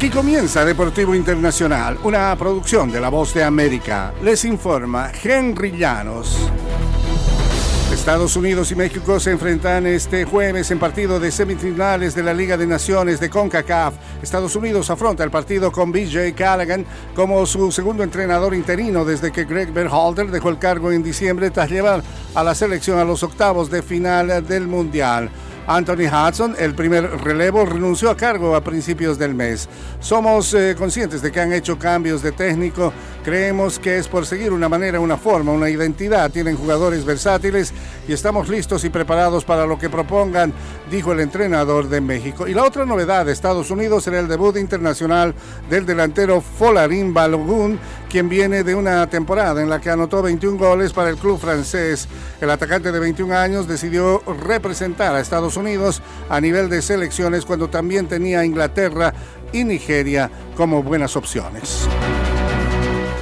Aquí comienza Deportivo Internacional, una producción de La Voz de América. Les informa Henry Llanos. Estados Unidos y México se enfrentan este jueves en partido de semifinales de la Liga de Naciones de CONCACAF. Estados Unidos afronta el partido con BJ Callaghan como su segundo entrenador interino desde que Greg Berhalter dejó el cargo en diciembre tras llevar a la selección a los octavos de final del Mundial. Anthony Hudson, el primer relevo, renunció a cargo a principios del mes. Somos eh, conscientes de que han hecho cambios de técnico. Creemos que es por seguir una manera, una forma, una identidad. Tienen jugadores versátiles y estamos listos y preparados para lo que propongan, dijo el entrenador de México. Y la otra novedad de Estados Unidos será el debut internacional del delantero Folarín Balogun, quien viene de una temporada en la que anotó 21 goles para el club francés. El atacante de 21 años decidió representar a Estados Unidos a nivel de selecciones cuando también tenía Inglaterra y Nigeria como buenas opciones.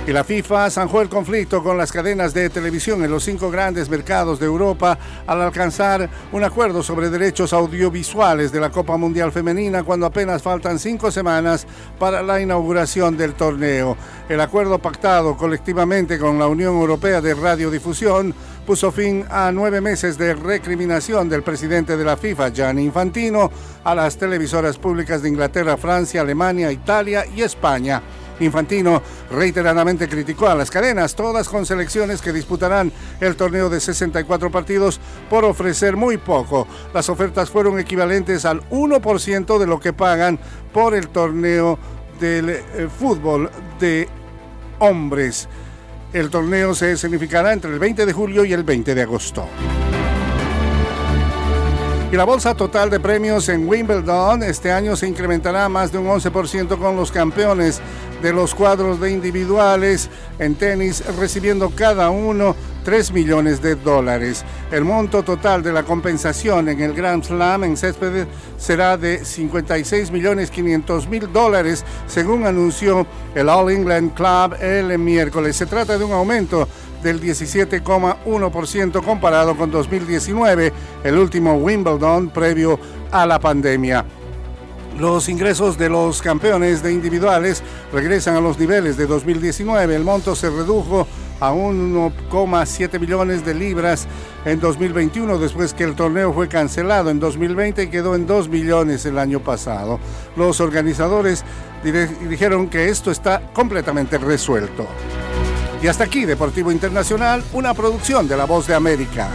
Y la FIFA zanjó el conflicto con las cadenas de televisión en los cinco grandes mercados de Europa al alcanzar un acuerdo sobre derechos audiovisuales de la Copa Mundial Femenina cuando apenas faltan cinco semanas para la inauguración del torneo. El acuerdo pactado colectivamente con la Unión Europea de Radiodifusión puso fin a nueve meses de recriminación del presidente de la FIFA, Gianni Infantino, a las televisoras públicas de Inglaterra, Francia, Alemania, Italia y España. Infantino reiteradamente criticó a las cadenas, todas con selecciones que disputarán el torneo de 64 partidos por ofrecer muy poco. Las ofertas fueron equivalentes al 1% de lo que pagan por el torneo del eh, fútbol de hombres. El torneo se significará entre el 20 de julio y el 20 de agosto. Y la bolsa total de premios en Wimbledon este año se incrementará más de un 11% con los campeones de los cuadros de individuales en tenis recibiendo cada uno 3 millones de dólares. El monto total de la compensación en el Grand Slam en césped será de 56 millones 500 mil dólares, según anunció el All England Club el miércoles. Se trata de un aumento del 17,1% comparado con 2019, el último Wimbledon previo a la pandemia. Los ingresos de los campeones de individuales regresan a los niveles de 2019. El monto se redujo a 1,7 millones de libras en 2021 después que el torneo fue cancelado en 2020 y quedó en 2 millones el año pasado. Los organizadores dijeron que esto está completamente resuelto. Y hasta aquí Deportivo Internacional, una producción de La Voz de América.